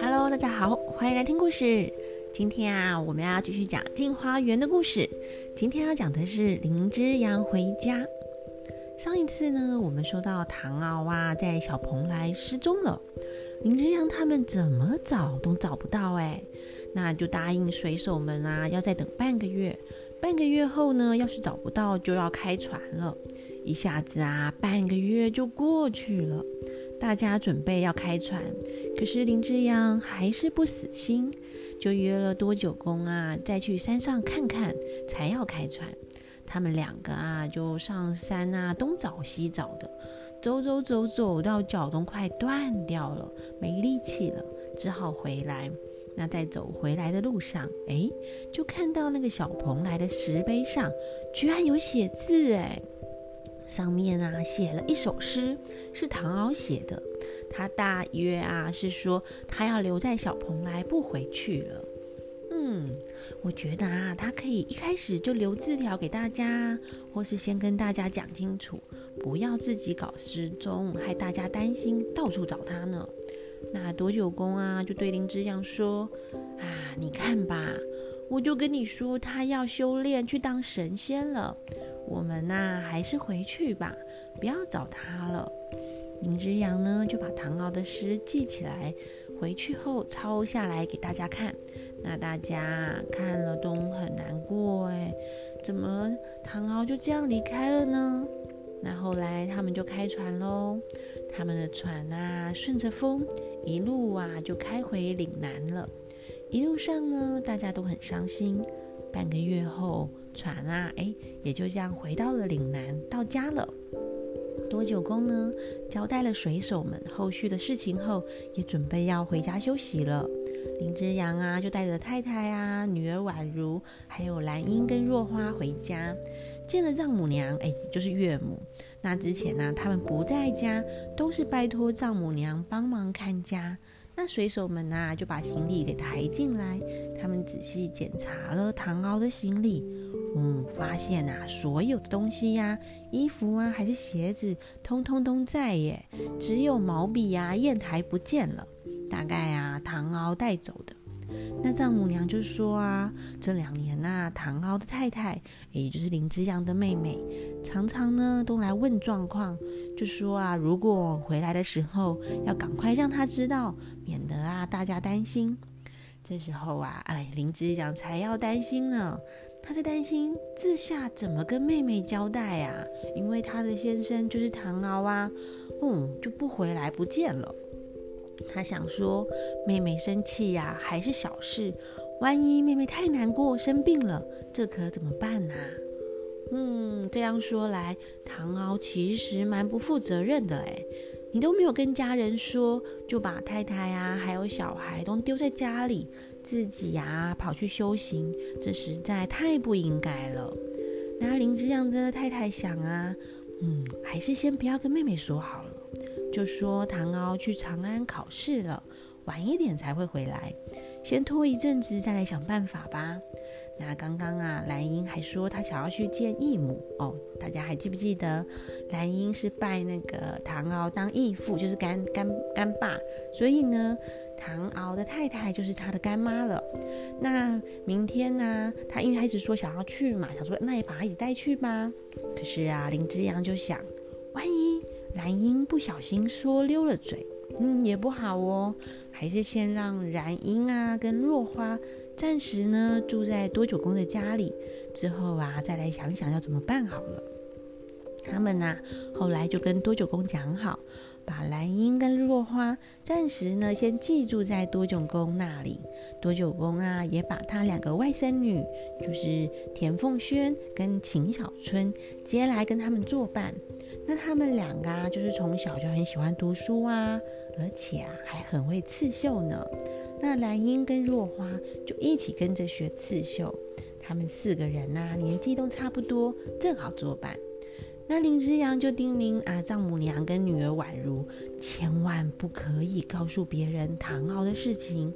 Hello，大家好，欢迎来听故事。今天啊，我们要继续讲镜花园的故事。今天要讲的是林之阳回家。上一次呢，我们说到唐敖啊，在小蓬莱失踪了，林之阳他们怎么找都找不到哎，那就答应水手们啊，要再等半个月。半个月后呢，要是找不到，就要开船了。一下子啊，半个月就过去了。大家准备要开船，可是林之阳还是不死心，就约了多久公啊，再去山上看看，才要开船。他们两个啊，就上山啊，东找西找的，走走走走到脚都快断掉了，没力气了，只好回来。那在走回来的路上，哎，就看到那个小蓬莱的石碑上，居然有写字，哎。上面啊写了一首诗，是唐敖写的。他大约啊是说他要留在小蓬莱不回去了。嗯，我觉得啊，他可以一开始就留字条给大家，或是先跟大家讲清楚，不要自己搞失踪，害大家担心，到处找他呢。那多久公啊就对林之阳说：“啊，你看吧，我就跟你说，他要修炼去当神仙了。”我们呐，还是回去吧，不要找他了。林之阳呢，就把唐敖的诗记起来，回去后抄下来给大家看。那大家看了都很难过，哎，怎么唐敖就这样离开了呢？那后来他们就开船喽，他们的船啊，顺着风一路啊，就开回岭南了。一路上呢，大家都很伤心。半个月后。船啊，哎，也就这样回到了岭南，到家了。多久公呢，交代了水手们后续的事情后，也准备要回家休息了。林之阳啊，就带着太太啊、女儿宛如，还有兰英跟若花回家，见了丈母娘，哎，就是岳母。那之前呢，他们不在家，都是拜托丈母娘帮忙看家。那水手们呐，就把行李给抬进来，他们仔细检查了唐敖的行李。嗯，发现啊，所有的东西呀，衣服啊，还是鞋子，通通都在耶，只有毛笔呀、砚台不见了，大概啊，唐敖带走的。那丈母娘就说啊，这两年呐，唐敖的太太，也就是林之阳的妹妹，常常呢都来问状况，就说啊，如果回来的时候，要赶快让他知道，免得啊大家担心。这时候啊，哎，林之阳才要担心呢。他在担心这下怎么跟妹妹交代啊？因为他的先生就是唐敖啊，嗯，就不回来不见了。他想说，妹妹生气呀，还是小事，万一妹妹太难过生病了，这可怎么办呢？嗯，这样说来，唐敖其实蛮不负责任的哎。你都没有跟家人说，就把太太啊，还有小孩都丢在家里。自己呀跑去修行，这实在太不应该了。那林之阳的太太想啊，嗯，还是先不要跟妹妹说好了，就说唐敖去长安考试了，晚一点才会回来，先拖一阵子再来想办法吧。那刚刚啊，兰英还说她想要去见义母哦，大家还记不记得？兰英是拜那个唐敖当义父，就是干干干爸，所以呢。唐敖的太太就是他的干妈了。那明天呢？他因为他一直说想要去嘛，想说那也把他一起带去吧。可是啊，林之阳就想，万一兰英不小心说溜了嘴，嗯，也不好哦。还是先让兰英啊跟若花暂时呢住在多久公的家里，之后啊再来想想要怎么办好了。他们呢后来就跟多久公讲好。把兰英跟若花暂时呢先寄住在多九公那里，多九公啊也把他两个外甥女，就是田凤轩跟秦小春接来跟他们作伴。那他们两个啊，就是从小就很喜欢读书啊，而且啊还很会刺绣呢。那兰英跟若花就一起跟着学刺绣，他们四个人呐年纪都差不多，正好作伴。那林之阳就叮咛啊，丈母娘跟女儿宛如，千万不可以告诉别人唐敖的事情。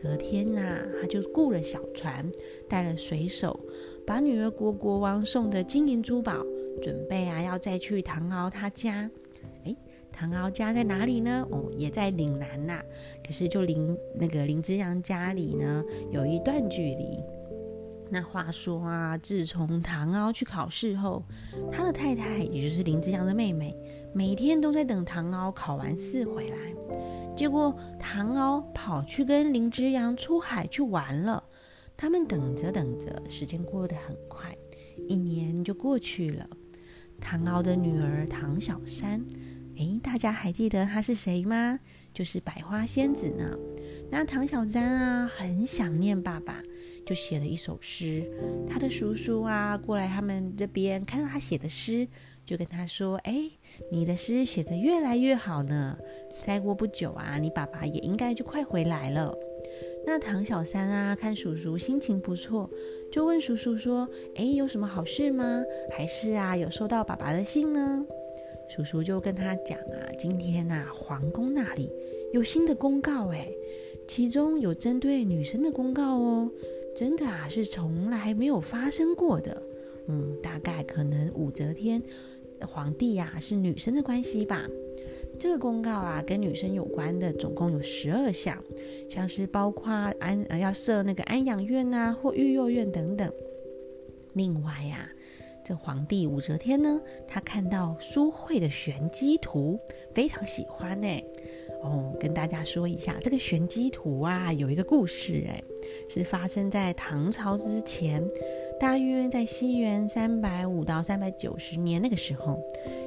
隔天呐，他就雇了小船，带了水手，把女儿国国王送的金银珠宝，准备啊要再去唐敖他家。哎，唐敖家在哪里呢？哦，也在岭南呐。可是就离那个林之阳家里呢，有一段距离。那话说啊，自从唐敖去考试后，他的太太，也就是林之阳的妹妹，每天都在等唐敖考完试回来。结果唐敖跑去跟林之阳出海去玩了。他们等着等着，时间过得很快，一年就过去了。唐敖的女儿唐小山，诶，大家还记得她是谁吗？就是百花仙子呢。那唐小山啊，很想念爸爸。就写了一首诗，他的叔叔啊过来他们这边看到他写的诗，就跟他说：“哎，你的诗写得越来越好呢，再过不久啊，你爸爸也应该就快回来了。”那唐小山啊看叔叔心情不错，就问叔叔说：“哎，有什么好事吗？还是啊有收到爸爸的信呢？”叔叔就跟他讲啊：“今天呐，皇宫那里有新的公告，哎，其中有针对女生的公告哦。”真的啊，是从来没有发生过的。嗯，大概可能武则天皇帝呀是女生的关系吧。这个公告啊，跟女生有关的总共有十二项，像是包括安呃要设那个安养院啊或育幼院等等。另外呀，这皇帝武则天呢，她看到书会的玄机图，非常喜欢呢。哦，跟大家说一下，这个玄机图啊，有一个故事，哎，是发生在唐朝之前，大约在西元三百五到三百九十年那个时候，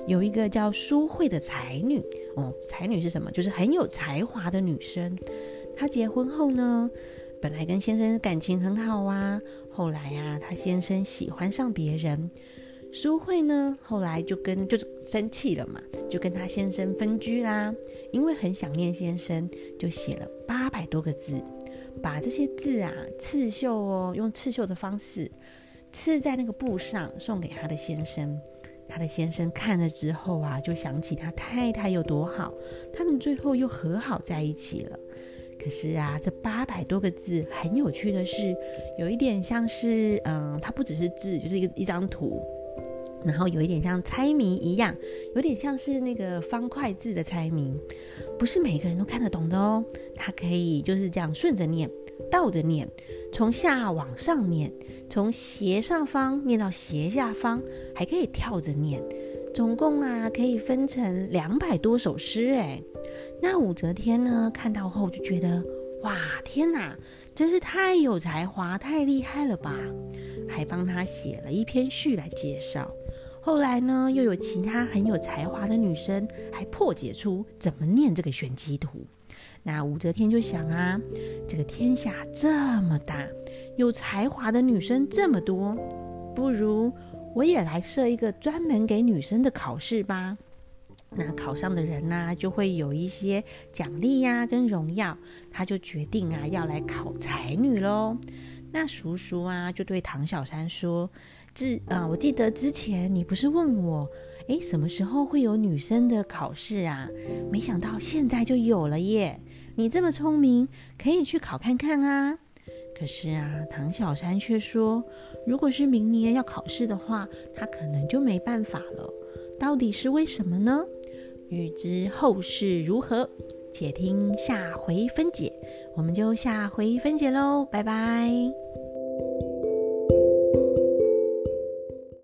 有一个叫苏慧的才女，哦，才女是什么？就是很有才华的女生。她结婚后呢，本来跟先生感情很好啊，后来呀，她先生喜欢上别人。苏慧呢，后来就跟就是生气了嘛，就跟她先生分居啦。因为很想念先生，就写了八百多个字，把这些字啊刺绣哦，用刺绣的方式刺在那个布上，送给他的先生。他的先生看了之后啊，就想起他太太有多好，他们最后又和好在一起了。可是啊，这八百多个字很有趣的是，有一点像是嗯，它不只是字，就是一个一张图。然后有一点像猜谜一样，有点像是那个方块字的猜谜，不是每个人都看得懂的哦。它可以就是这样顺着念，倒着念，从下往上念，从斜上方念到斜下方，还可以跳着念。总共啊可以分成两百多首诗哎。那武则天呢看到后就觉得哇天哪，真是太有才华，太厉害了吧！还帮他写了一篇序来介绍。后来呢，又有其他很有才华的女生，还破解出怎么念这个玄机图。那武则天就想啊，这个天下这么大，有才华的女生这么多，不如我也来设一个专门给女生的考试吧。那考上的人呢，就会有一些奖励呀，跟荣耀。他就决定啊，要来考才女喽。那叔叔啊，就对唐小山说。之啊，我记得之前你不是问我，哎，什么时候会有女生的考试啊？没想到现在就有了耶！你这么聪明，可以去考看看啊。可是啊，唐小山却说，如果是明年要考试的话，他可能就没办法了。到底是为什么呢？欲知后事如何，且听下回分解。我们就下回分解喽，拜拜。